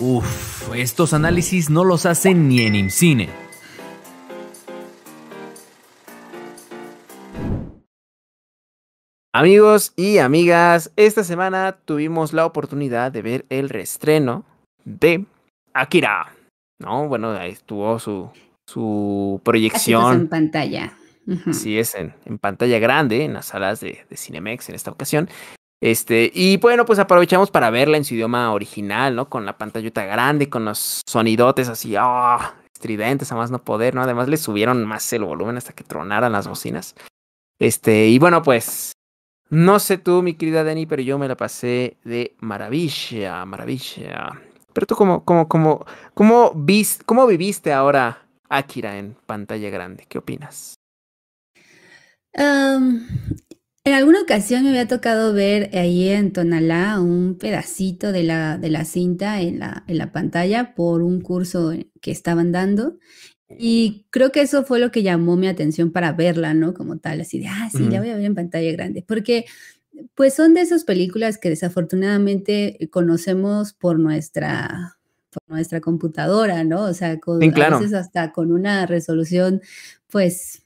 Uf, estos análisis no los hacen ni en IMCINE. Amigos y amigas, esta semana tuvimos la oportunidad de ver el reestreno de Akira. ¿No? Bueno, ahí estuvo su, su proyección. en pantalla. Sí, es en, pantalla grande, en las salas de, de, Cinemex en esta ocasión. Este, y bueno, pues aprovechamos para verla en su idioma original, ¿no? Con la pantallota grande, con los sonidotes así, ah, estridentes a más no poder, ¿no? Además le subieron más el volumen hasta que tronaran las bocinas. Este, y bueno, pues no sé tú, mi querida Dani, pero yo me la pasé de maravilla, maravilla. Pero tú, ¿cómo, cómo, cómo, cómo, cómo viviste ahora Akira en pantalla grande? ¿Qué opinas? En alguna ocasión me había tocado ver ahí en Tonalá un pedacito de la, de la cinta en la, en la pantalla por un curso que estaban dando y creo que eso fue lo que llamó mi atención para verla, ¿no? Como tal, así de, ah, sí, la voy a ver en pantalla grande, porque pues son de esas películas que desafortunadamente conocemos por nuestra, por nuestra computadora, ¿no? O sea, con, a veces hasta con una resolución, pues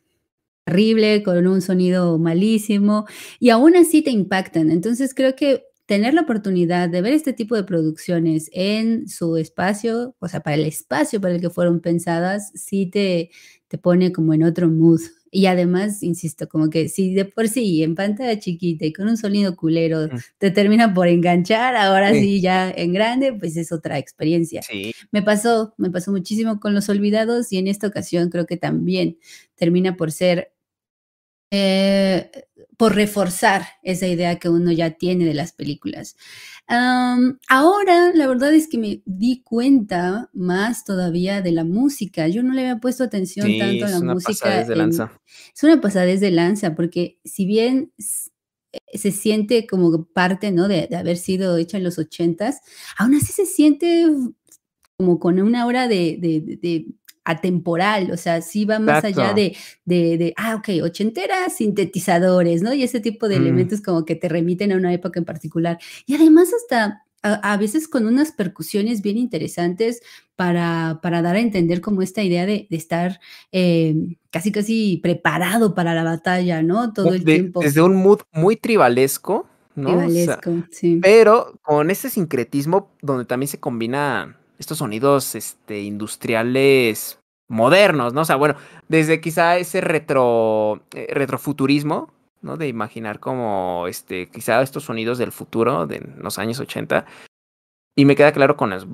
terrible, con un sonido malísimo, y aún así te impactan. Entonces creo que tener la oportunidad de ver este tipo de producciones en su espacio, o sea, para el espacio para el que fueron pensadas, sí te, te pone como en otro mood. Y además, insisto, como que si de por sí en pantalla chiquita y con un sonido culero te termina por enganchar, ahora sí. ya en grande, pues es otra experiencia. Sí. Me pasó, me pasó muchísimo con Los Olvidados y en esta ocasión creo que también termina por ser eh, por reforzar esa idea que uno ya tiene de las películas. ahora, la verdad es que me di cuenta más todavía de la música. Yo no le había puesto atención tanto a la música. de lanza. Es una pasadez de lanza, porque si bien eh, se siente como parte ¿no? de, haber sido hecha en los ochentas, aún así se siente como con una hora de atemporal, o sea, sí va más allá de, de, de, ah, ok, ochentera, sintetizadores, ¿no? Y ese tipo de mm. elementos como que te remiten a una época en particular. Y además hasta a, veces con unas percusiones bien interesantes para, para, dar a entender como esta idea de, estar eh, casi, casi preparado para la batalla, ¿no? Todo el tiempo. Desde un mood muy tribalesco, ¿no? Tribalesco, sí. Pero con ese sincretismo donde también se combina estos sonidos este, industriales modernos, ¿no? O sea, bueno, desde quizá ese retro, eh, retrofuturismo, ¿no? De imaginar como, este, quizá estos sonidos del futuro de los años 80. Y me queda claro con los,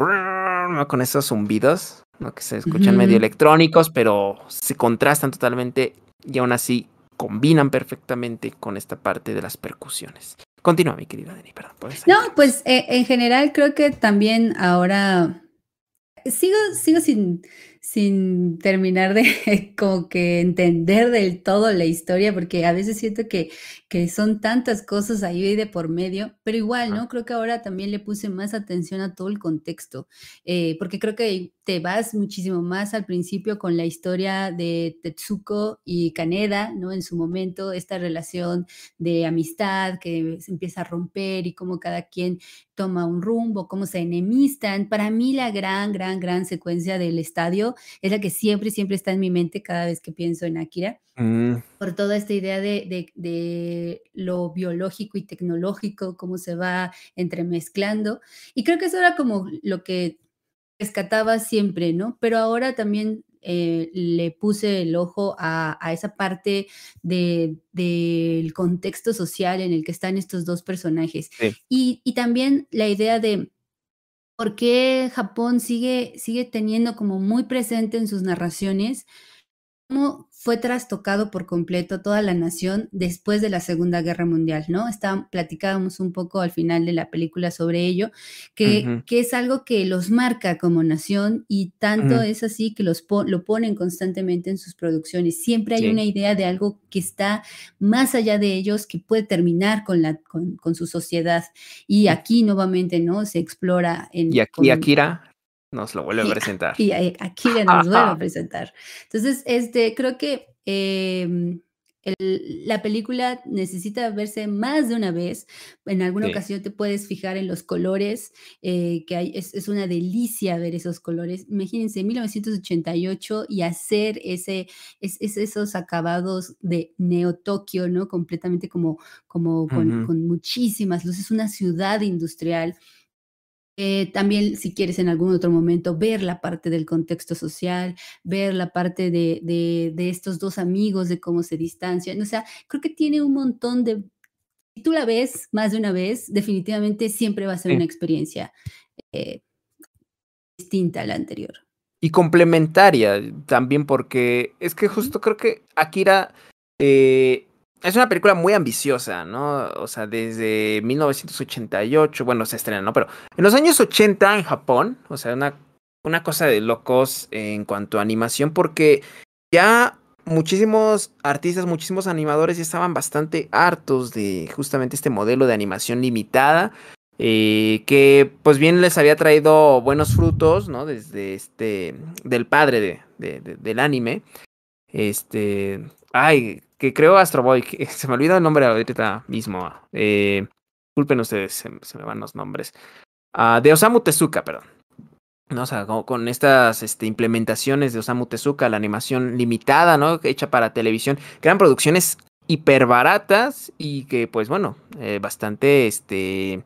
con esos zumbidos, ¿no? Que se escuchan medio electrónicos, pero se contrastan totalmente y aún así combinan perfectamente con esta parte de las percusiones. Continúa, mi querida Dani, perdón. no, pues eh, en general creo que también ahora sigo, sigo sin, sin terminar de como que entender del todo la historia, porque a veces siento que, que son tantas cosas ahí de por medio, pero igual, ¿no? Creo que ahora también le puse más atención a todo el contexto, eh, porque creo que te vas muchísimo más al principio con la historia de Tetsuko y Kaneda, ¿no? En su momento, esta relación de amistad que se empieza a romper y cómo cada quien toma un rumbo, cómo se enemistan. Para mí la gran, gran, gran secuencia del estadio es la que siempre, siempre está en mi mente cada vez que pienso en Akira, mm. por toda esta idea de, de, lo biológico y tecnológico, cómo se va entremezclando. Y creo que eso era como lo que rescataba siempre, ¿no? Pero ahora también eh, le puse el ojo a, esa parte del contexto social en el que están estos dos personajes. Y, y, también la idea de por qué Japón sigue, sigue teniendo como muy presente en sus narraciones cómo fue trastocado por completo toda la nación después de la Segunda Guerra Mundial, ¿no? Está, platicábamos un poco al final de la película sobre ello, que, que es algo que los marca como nación y tanto es así que los lo ponen constantemente en sus producciones. Siempre hay una idea de algo que está más allá de ellos, que puede terminar con, la, con, su sociedad. Y aquí nuevamente, ¿no? Se explora en... Y aquí Akira nos lo vuelve a presentar. Y aquí nos vuelve a presentar. Entonces, este, creo que em, la película necesita verse más de una vez. En alguna ocasión te puedes fijar en los colores, eh, que hay, es, una delicia ver esos colores. Imagínense, 1988 y hacer ese, es, esos acabados de Neo Tokio, ¿no? Completamente como, como con, con muchísimas luces, una ciudad industrial eh, también, si quieres en algún otro momento, ver la parte del contexto social, ver la parte de, de, estos dos amigos, de cómo se distancian. O sea, creo que tiene un montón de... Si tú la ves más de una vez, definitivamente siempre va a ser una experiencia eh, distinta a la anterior. Y complementaria también, porque es que justo creo que Akira eh, es una película muy ambiciosa, ¿no? O sea, desde 1988, bueno, se estrena, ¿no? Pero en los años 80 en Japón, o sea, una, una cosa de locos en cuanto a animación, porque ya muchísimos artistas, muchísimos animadores ya estaban bastante hartos de justamente este modelo de animación limitada, eh, que pues bien les había traído buenos frutos, ¿no? Desde este, del padre de, de, del anime. Este, ay, que creo Astro Boy, se me olvidó el nombre ahorita mismo. Eh, disculpen ustedes, se, me van los nombres. Ah, de Osamu Tezuka, perdón. ¿no? O sea, con, estas este, implementaciones de Osamu Tezuka, la animación limitada, ¿no? Hecha para televisión, que eran producciones hiper baratas y que, pues bueno, eh, bastante este,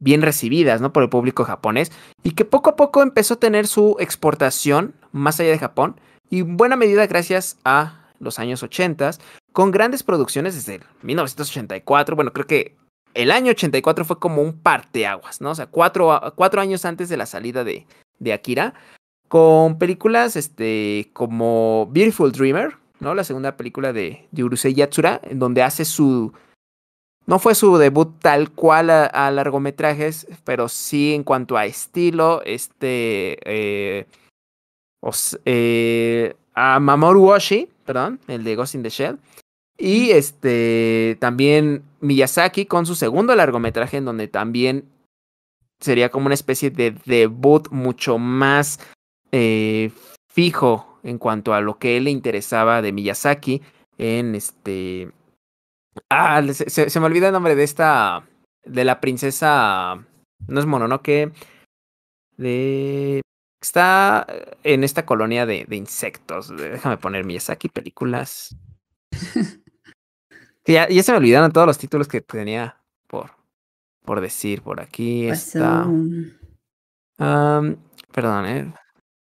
bien recibidas, ¿no? Por el público japonés y que poco a poco empezó a tener su exportación más allá de Japón y en buena medida gracias a los años 80, con grandes producciones desde 1984. Bueno, creo que el año 84 fue como un parteaguas, ¿no? O sea, cuatro, cuatro años antes de la salida de, de Akira, con películas este, como Beautiful Dreamer, ¿no? La segunda película de, de Urusei Yatsura, en donde hace su... No fue su debut tal cual a, largometrajes, pero sí en cuanto a estilo, este... Eh, eh, a Mamoru Oshii, perdón, el de Ghost in the Shell. Y este también Miyazaki con su segundo largometraje en donde también sería como una especie de debut mucho más eh, fijo en cuanto a lo que le interesaba de Miyazaki en este... Ah, se, se me olvida el nombre de esta... de la princesa... No es Mononoke. De... Está en esta colonia de, de insectos. Déjame poner Miyazaki, películas. ya, ya, se me olvidaron todos los títulos que tenía por, por decir. Por aquí está. perdón, ¿eh?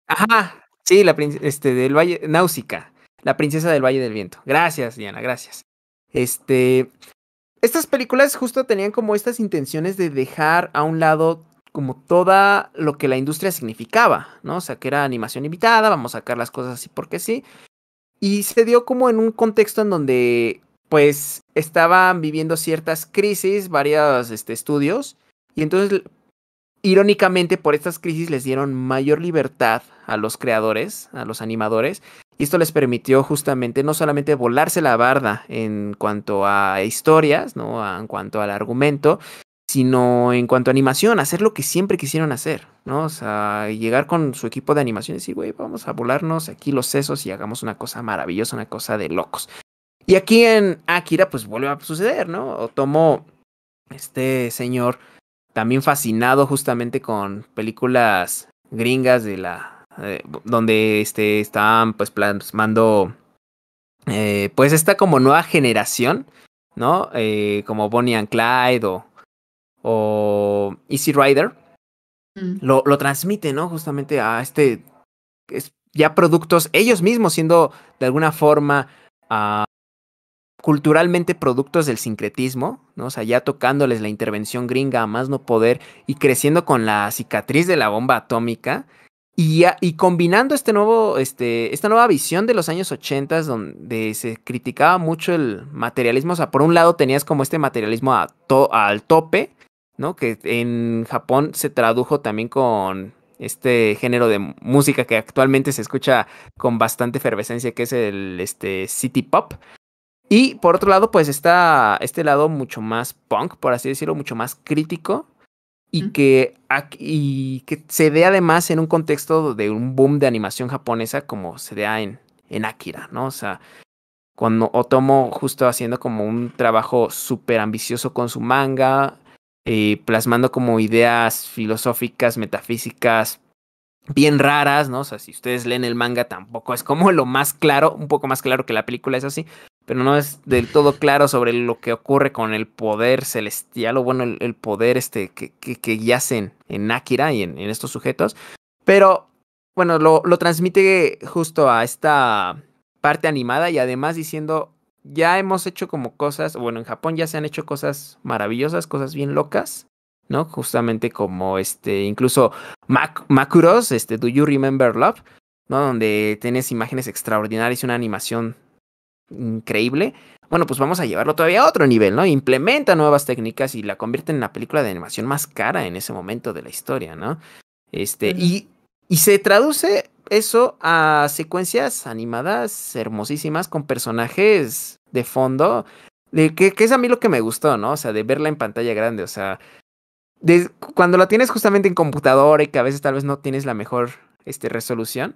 Ajá. Sí, la este, del Valle. Náusica. La princesa del Valle del Viento. Gracias, Diana, gracias. Este. Estas películas justo tenían como estas intenciones de dejar a un lado como toda lo que la industria significaba, ¿no? O sea, que era animación invitada, vamos a sacar las cosas así porque sí. Y se dio como en un contexto en donde, pues, estaban viviendo ciertas crisis, varios este, estudios, y entonces, irónicamente, por estas crisis les dieron mayor libertad a los creadores, a los animadores, y esto les permitió justamente no solamente volarse la barda en cuanto a historias, ¿no? En cuanto al argumento, sino en cuanto a animación, hacer lo que siempre quisieron hacer, ¿no? O sea, llegar con su equipo de animación y decir, güey, vamos a volarnos aquí los sesos y hagamos una cosa maravillosa, una cosa de locos. Y aquí en Akira, pues vuelve a suceder, ¿no? O tomó este señor también fascinado justamente con películas gringas de la eh, donde este estaban pues plasmando eh, pues esta como nueva generación no eh, como Bonnie and Clyde o o Easy Rider, mm. lo, lo transmite, ¿no? Justamente a este, es ya productos, ellos mismos siendo de alguna forma uh, culturalmente productos del sincretismo, ¿no? O sea, ya tocándoles la intervención gringa a más no poder y creciendo con la cicatriz de la bomba atómica. Y, y combinando este nuevo, este, esta nueva visión de los años 80 donde se criticaba mucho el materialismo, o sea, por un lado tenías como este materialismo a to al tope, ¿no? Que en Japón se tradujo también con este género de música que actualmente se escucha con bastante efervescencia, que es el este, city pop. Y por otro lado, pues está este lado mucho más punk, por así decirlo, mucho más crítico. Y que, y que se dé además en un contexto de un boom de animación japonesa como se da en, en Akira, ¿no? O sea, con Otomo justo haciendo como un trabajo súper ambicioso con su manga, eh, plasmando como ideas filosóficas, metafísicas, bien raras, ¿no? O sea, si ustedes leen el manga tampoco es como lo más claro, un poco más claro que la película es así, pero no es del todo claro sobre lo que ocurre con el poder celestial o bueno, el, poder este que, que, que en, Akira y en, estos sujetos. Pero bueno, lo, lo transmite justo a esta parte animada y además diciendo, ya hemos hecho como cosas, bueno, en Japón ya se han hecho cosas maravillosas, cosas bien locas, ¿no? Justamente como este, incluso Makuros, este, Do You Remember Love, ¿no? Donde tienes imágenes extraordinarias y una animación increíble. Bueno, pues vamos a llevarlo todavía a otro nivel, ¿no? Implementa nuevas técnicas y la convierte en la película de animación más cara en ese momento de la historia, ¿no? Este, y, y se traduce eso a secuencias animadas hermosísimas con personajes de fondo, de, que, que, es a mí lo que me gustó, ¿no? O sea, de verla en pantalla grande, o sea, cuando la tienes justamente en computadora y que a veces tal vez no tienes la mejor este, resolución,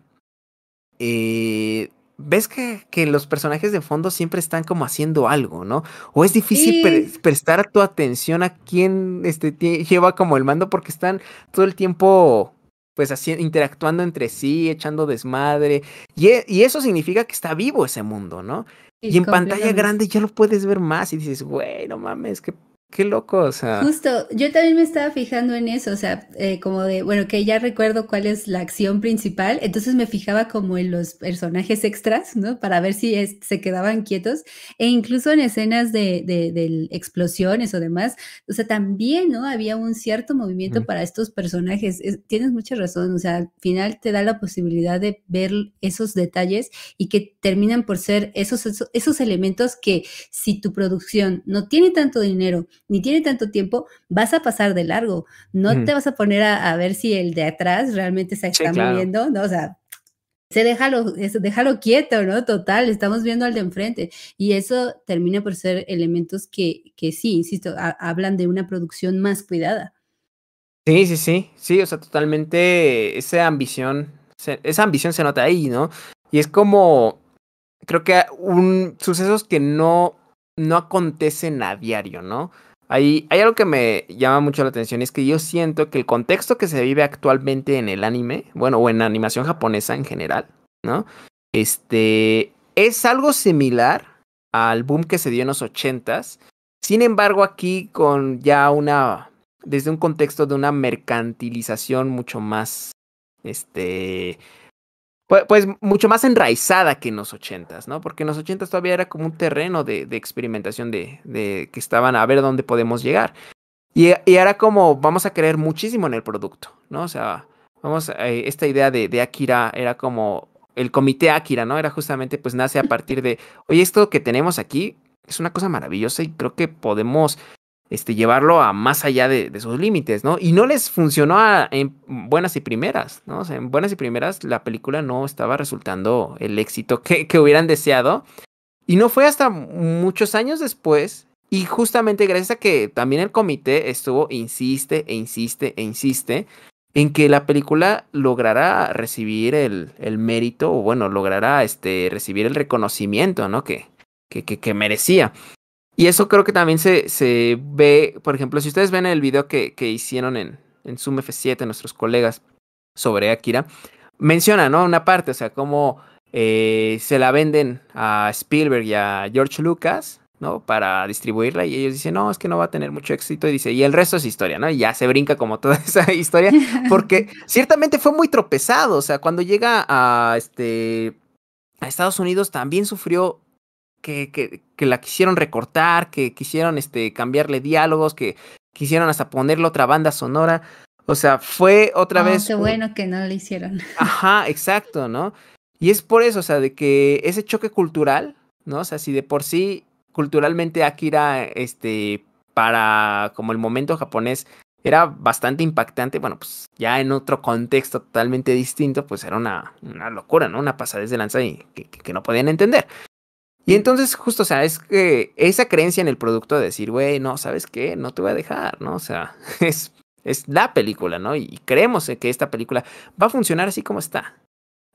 eh, ves que, que, los personajes de fondo siempre están como haciendo algo, ¿no? O es difícil prestar tu atención a quién este, lleva como el mando porque están todo el tiempo pues así interactuando entre sí, echando desmadre. Y, e, y eso significa que está vivo ese mundo, ¿no? y en pantalla grande ya lo puedes ver más y dices, güey, no mames, que Qué loco, o sea. Justo, yo también me estaba fijando en eso, o sea, eh, como de, bueno, que ya recuerdo cuál es la acción principal, entonces me fijaba como en los personajes extras, ¿no? Para ver si se quedaban quietos, e incluso en escenas de, de, explosiones o demás, o sea, también, ¿no? Había un cierto movimiento para estos personajes. tienes mucha razón, o sea, al final te da la posibilidad de ver esos detalles y que terminan por ser esos, esos, esos elementos que si tu producción no tiene tanto dinero, ni tiene tanto tiempo, vas a pasar de largo. No te vas a poner a, ver si el de atrás realmente se está moviendo, ¿no? O sea, se déjalo, déjalo quieto, ¿no? Total, estamos viendo al de enfrente. Y eso termina por ser elementos que, que sí, insisto, hablan de una producción más cuidada. Sí, sí, sí, sí, o sea, totalmente esa ambición, esa ambición se nota ahí, ¿no? Y es como, creo que un sucesos que no, no acontecen a diario, ¿no? Hay, hay algo que me llama mucho la atención, es que yo siento que el contexto que se vive actualmente en el anime, bueno, o en la animación japonesa en general, ¿no? Este, es algo similar al boom que se dio en los ochentas. Sin embargo, aquí con ya una, desde un contexto de una mercantilización mucho más, este, pues, pues, mucho más enraizada que en los ochentas, ¿no? Porque en los ochentas todavía era como un terreno de, de experimentación de, de, que estaban a ver dónde podemos llegar. Y, y, ahora como vamos a creer muchísimo en el producto, ¿no? O sea, vamos, eh, esta idea de, de Akira era como el comité Akira, ¿no? Era justamente, pues nace a partir de, oye, esto que tenemos aquí es una cosa maravillosa y creo que podemos este, llevarlo a más allá de, sus límites, ¿no? Y no les funcionó en buenas y primeras, ¿no? O sea, en buenas y primeras la película no estaba resultando el éxito que, hubieran deseado. Y no fue hasta muchos años después, y justamente gracias a que también el comité estuvo, insiste e insiste e insiste, en que la película logrará recibir el, mérito, o bueno, logrará este, recibir el reconocimiento, ¿no? Que, que, que merecía. Y eso creo que también se, se ve, por ejemplo, si ustedes ven el video que, que hicieron en, en Zoom F7, nuestros colegas, sobre Akira, menciona, ¿no? Una parte, o sea, cómo eh, se la venden a Spielberg y a George Lucas, ¿no? Para distribuirla y ellos dicen, no, es que no va a tener mucho éxito y dice, y el resto es historia, ¿no? Y ya se brinca como toda esa historia, porque ciertamente fue muy tropezado, o sea, cuando llega a, este, a Estados Unidos también sufrió que, que, que, la quisieron recortar, que quisieron este, cambiarle diálogos, que quisieron hasta ponerle otra banda sonora. O sea, fue otra oh, vez. Qué bueno que no lo hicieron. Ajá, exacto, ¿no? Y es por eso, o sea, de que ese choque cultural, ¿no? O sea, si de por sí culturalmente Akira, este, para como el momento japonés era bastante impactante, bueno, pues ya en otro contexto totalmente distinto, pues era una, una locura, ¿no? Una pasada de lanza y que, que, no podían entender. Y entonces, justo, o sea, es que esa creencia en el producto de decir, güey, no, ¿sabes qué? No te voy a dejar, ¿no? O sea, es, es la película, ¿no? Y creemos que esta película va a funcionar así como está,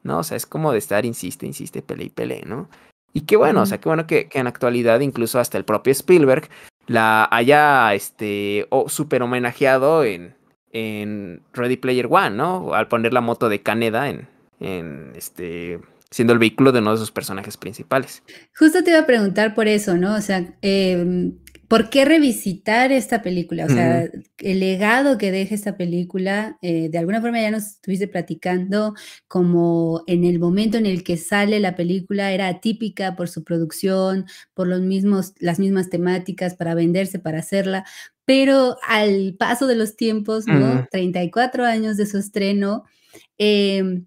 ¿no? O sea, es como de estar, insiste, insiste, pele y pele, ¿no? Y qué bueno, o sea, qué bueno que, en actualidad incluso hasta el propio Spielberg la haya este, o super homenajeado en, en Ready Player One, ¿no? Al poner la moto de Caneda en, en este siendo el vehículo de uno de sus personajes principales. Justo te iba a preguntar por eso, ¿no? O sea, eh, ¿por qué revisitar esta película? O sea, el legado que deja esta película, eh, de alguna forma ya nos estuviste platicando, como en el momento en el que sale la película era atípica por su producción, por los mismos, las mismas temáticas, para venderse, para hacerla, pero al paso de los tiempos, ¿no? 34 años de su estreno, eh,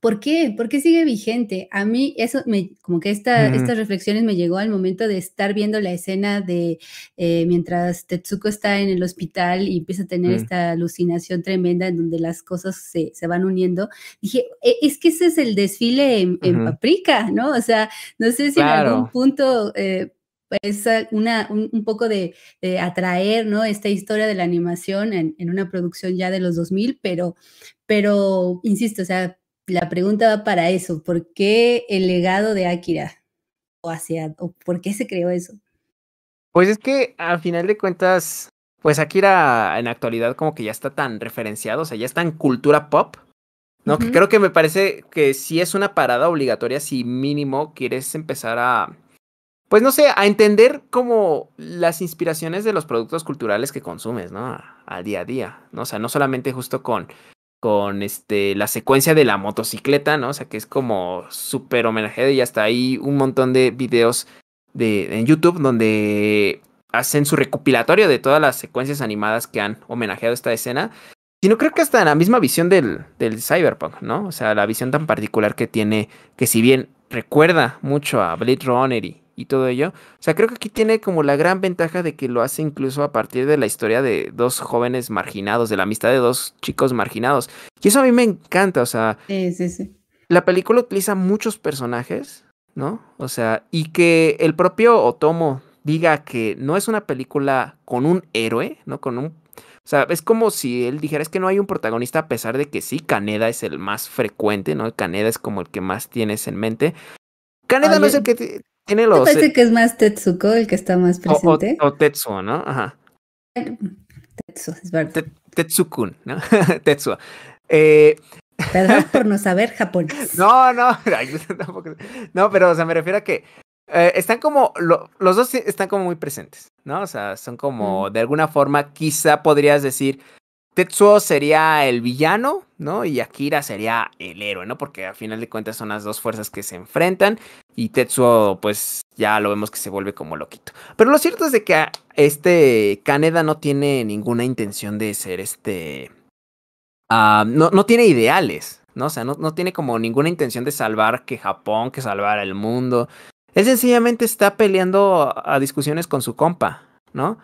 ¿Por qué? ¿Por qué sigue vigente? A mí eso me, como que esta, estas reflexiones me llegó al momento de estar viendo la escena de eh, mientras Tetsuko está en el hospital y empieza a tener mm. esta alucinación tremenda en donde las cosas se, se, van uniendo. Dije, e, es que ese es el desfile en, Paprika, ¿no? O sea, no sé si en algún punto... Eh, es una, un, poco de, atraer, ¿no? Esta historia de la animación en, en, una producción ya de los 2000, pero, pero, insisto, o sea, la pregunta va para eso. ¿Por qué el legado de Akira? ¿O, hacia, o por qué se creó eso? Pues es que al final de cuentas, pues Akira en la actualidad como que ya está tan referenciado, o sea, ya está en cultura pop, ¿no? Que creo que me parece que sí es una parada obligatoria si mínimo quieres empezar a, pues no sé, a entender como las inspiraciones de los productos culturales que consumes, ¿no? Al día a día, ¿no? O sea, no solamente justo con con este, la secuencia de la motocicleta, ¿no? O sea, que es como súper homenajeado y hasta ahí un montón de videos de, en YouTube donde hacen su recopilatorio de todas las secuencias animadas que han homenajeado esta escena. Sino creo que hasta en la misma visión del, del cyberpunk, ¿no? O sea, la visión tan particular que tiene, que si bien recuerda mucho a Blade Runner y, y todo ello. O sea, creo que aquí tiene como la gran ventaja de que lo hace incluso a partir de la historia de dos jóvenes marginados, de la amistad de dos chicos marginados. Y eso a mí me encanta, o sea. Sí, sí, sí. La película utiliza muchos personajes, ¿no? O sea, y que el propio Otomo diga que no es una película con un héroe, ¿no? Con un o sea, es como si él dijera, es que no hay un protagonista a pesar de que sí, Caneda es el más frecuente, ¿no? Caneda es como el que más tienes en mente. Caneda no es el que tiene los. parece que es más Tetsuko el que está más presente? O, Tetsuo, ¿no? Ajá. Tetsuo, es verdad. Tetsukun, ¿no? Tetsuo. Eh... Perdón por no saber japonés. No, no, no, pero o sea, me refiero a que eh, están como, los dos están como muy presentes, ¿no? O sea, son como, de alguna forma, quizá podrías decir, Tetsuo sería el villano, ¿no? Y Akira sería el héroe, ¿no? Porque al final de cuentas son las dos fuerzas que se enfrentan y Tetsuo, pues ya lo vemos que se vuelve como loquito. Pero lo cierto es de que este Kaneda no tiene ninguna intención de ser este... Ah, no, no tiene ideales, ¿no? O sea, no, no tiene como ninguna intención de salvar que Japón, que salvar el mundo. Él sencillamente está peleando a discusiones con su compa, ¿no?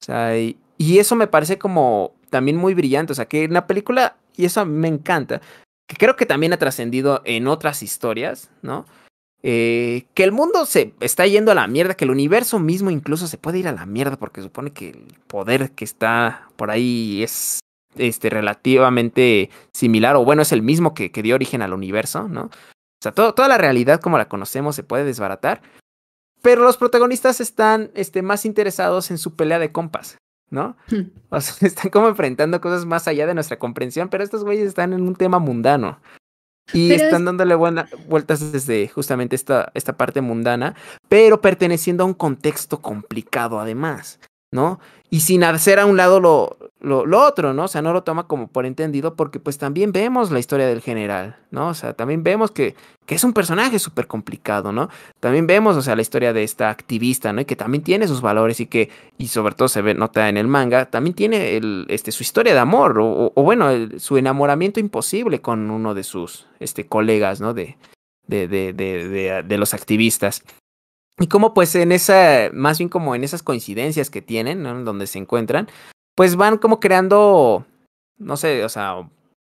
O sea, y, eso me parece como también muy brillante. O sea, que en la película, y eso me encanta, que creo que también ha trascendido en otras historias, ¿no? Eh, que el mundo se está yendo a la mierda, que el universo mismo incluso se puede ir a la mierda porque supone que el poder que está por ahí es este, relativamente similar o bueno, es el mismo que, que dio origen al universo, ¿no? O sea, toda la realidad como la conocemos se puede desbaratar, pero los protagonistas están este, más interesados en su pelea de compas, ¿no? Hmm. O sea, están como enfrentando cosas más allá de nuestra comprensión, pero estos güeyes están en un tema mundano. Y están dándole vueltas desde justamente esta, esta parte mundana, pero perteneciendo a un contexto complicado además, ¿no? Y sin hacer a un lado lo, lo, otro, ¿no? O sea, no lo toma como por entendido porque pues también vemos la historia del general, ¿no? O sea, también vemos que, que es un personaje súper complicado, ¿no? También vemos, o sea, la historia de esta activista, ¿no? Y que también tiene sus valores y que, y sobre todo se ve, nota en el manga, también tiene el, este, su historia de amor o, o bueno, su enamoramiento imposible con uno de sus este, colegas, ¿no? De, de, de, de, de los activistas. Y como pues en esa, más bien como en esas coincidencias que tienen, ¿no? Donde se encuentran, pues van como creando, no sé, o sea,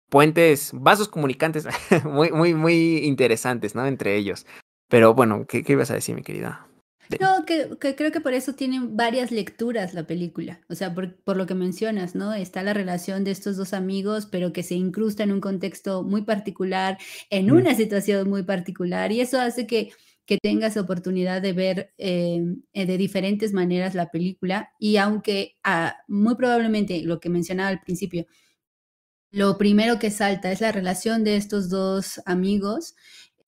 puentes, vasos comunicantes muy, muy, muy interesantes, ¿no? Entre ellos. Pero bueno, ¿qué, qué ibas a decir, mi querida? No, que, que, creo que por eso tienen varias lecturas la película. O sea, por, por, lo que mencionas, ¿no? Está la relación de estos dos amigos, pero que se incrusta en un contexto muy particular, en una situación muy particular. Y eso hace que que tengas oportunidad de ver eh, de diferentes maneras la película y aunque ah, muy probablemente lo que mencionaba al principio, lo primero que salta es la relación de estos dos amigos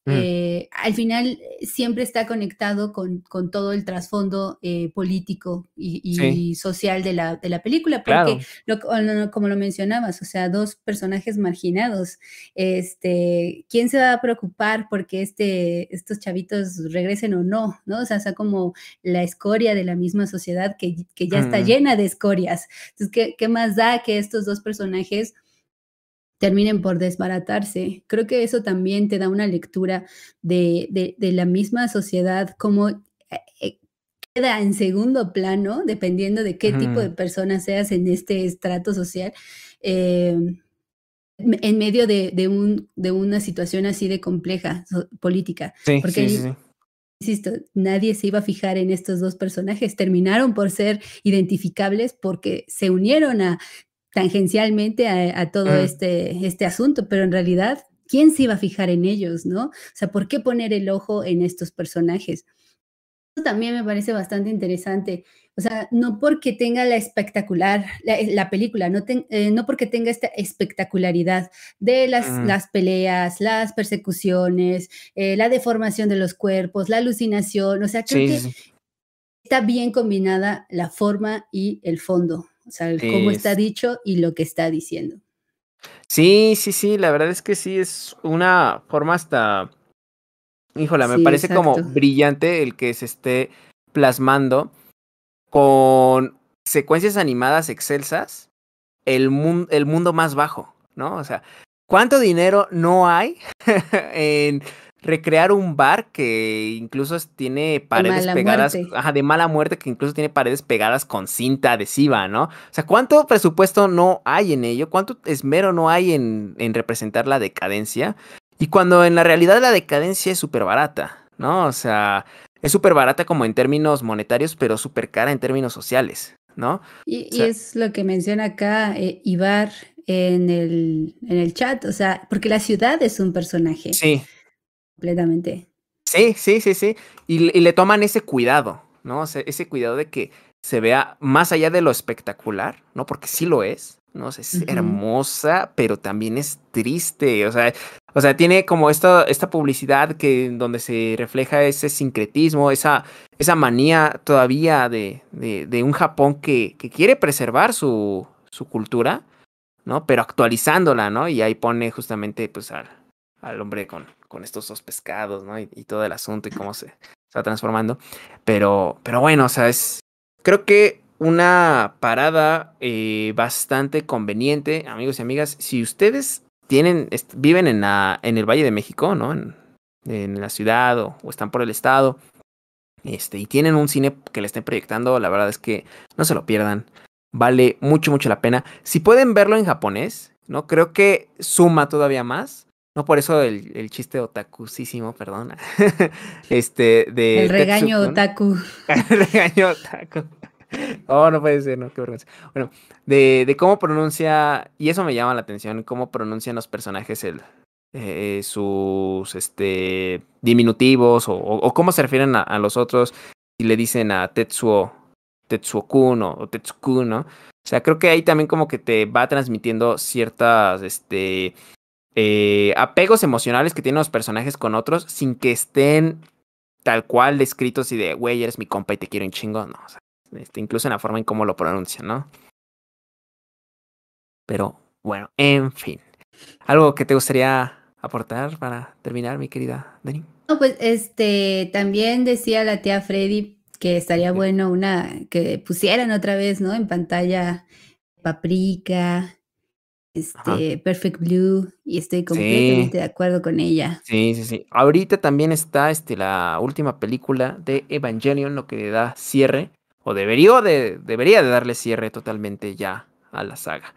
Mm. Eh, al final eh, siempre está conectado con, con todo el trasfondo eh, político y, social de la, de la película, porque como lo mencionabas, o sea, dos personajes marginados, este, ¿quién se va a preocupar porque este, estos chavitos regresen o no? ¿no? O sea, sea como la escoria de la misma sociedad que, que ya está mm. llena de escorias. Entonces, ¿qué, ¿qué más da que estos dos personajes terminen por desbaratarse. Creo que eso también te da una lectura de, la misma sociedad, como eh, eh, queda en segundo plano, dependiendo de qué tipo de persona seas en este estrato social, eh, en medio de, un, de, una situación así de compleja política. Porque, insisto, nadie se iba a fijar en estos dos personajes, terminaron por ser identificables porque se unieron a tangencialmente a, todo este, este asunto, pero en realidad, ¿quién se iba a fijar en ellos, no? O sea, ¿por qué poner el ojo en estos personajes? Eso también me parece bastante interesante. O sea, no porque tenga la espectacular, la, película, no, eh, no, porque tenga esta espectacularidad de las, las peleas, las persecuciones, eh, la deformación de los cuerpos, la alucinación. O sea, creo que está bien combinada la forma y el fondo. O sea, cómo está dicho y lo que está diciendo. Sí, sí, sí, la verdad es que sí, es una forma hasta... Híjola, me parece como brillante el que se esté plasmando con secuencias animadas excelsas el, el mundo más bajo, ¿no? O sea, ¿cuánto dinero no hay en recrear un bar que incluso tiene paredes pegadas, ajá, de mala muerte, que incluso tiene paredes pegadas con cinta adhesiva, ¿no? O sea, ¿cuánto presupuesto no hay en ello? ¿Cuánto esmero no hay en, en representar la decadencia? Y cuando en la realidad la decadencia es súper barata, ¿no? O sea, es súper barata como en términos monetarios, pero súper cara en términos sociales, ¿no? Y, es lo que menciona acá eh, Ibar en el, en el chat, o sea, porque la ciudad es un personaje. Sí completamente. Sí, sí, sí, sí. Y, le toman ese cuidado, ¿no? O sea, ese cuidado de que se vea más allá de lo espectacular, ¿no? Porque sí lo es, ¿no? es hermosa, pero también es triste. O sea, o sea, tiene como esta, esta publicidad que donde se refleja ese sincretismo, esa, esa manía todavía de, de, un Japón que, que quiere preservar su, su cultura, ¿no? Pero actualizándola, ¿no? Y ahí pone justamente, pues, al, al hombre con, con estos dos pescados, ¿no? Y, todo el asunto y cómo se está transformando. Pero, pero bueno, o sea, es. Creo que una parada eh, bastante conveniente, amigos y amigas. Si ustedes tienen, viven en, la, en el Valle de México, ¿no? En, la ciudad o, están por el estado. Este, y tienen un cine que le estén proyectando, la verdad es que no se lo pierdan. Vale mucho, mucho la pena. Si pueden verlo en japonés, ¿no? Creo que suma todavía más. No por eso el, el chiste otakusísimo, perdón. este, de. El regaño otaku. el regaño otaku. Oh, no puede ser, no, qué vergüenza. Bueno, de, de cómo pronuncia, y eso me llama la atención, cómo pronuncian los personajes el, eh, sus este, diminutivos o, o, cómo se refieren a, a, los otros y le dicen a Tetsuo, Tetsuo-kun o, o Tetsuku, ¿no? O sea, creo que ahí también como que te va transmitiendo ciertas, este, eh, apegos emocionales que tienen los personajes con otros sin que estén tal cual descritos y de, güey, eres mi compa y te quiero un chingo. No, o sea, este, incluso en la forma en cómo lo pronuncian, ¿no? Pero bueno, en fin. ¿Algo que te gustaría aportar para terminar, mi querida Dani? No, pues este, también decía la tía Freddy que estaría bueno una, que pusieran otra vez, ¿no? En pantalla Paprika, este, Perfect Blue, y estoy completamente de acuerdo con ella. Sí, sí, sí. Ahorita también está este, la última película de Evangelion, lo que le da cierre, o debería de, debería de darle cierre totalmente ya a la saga.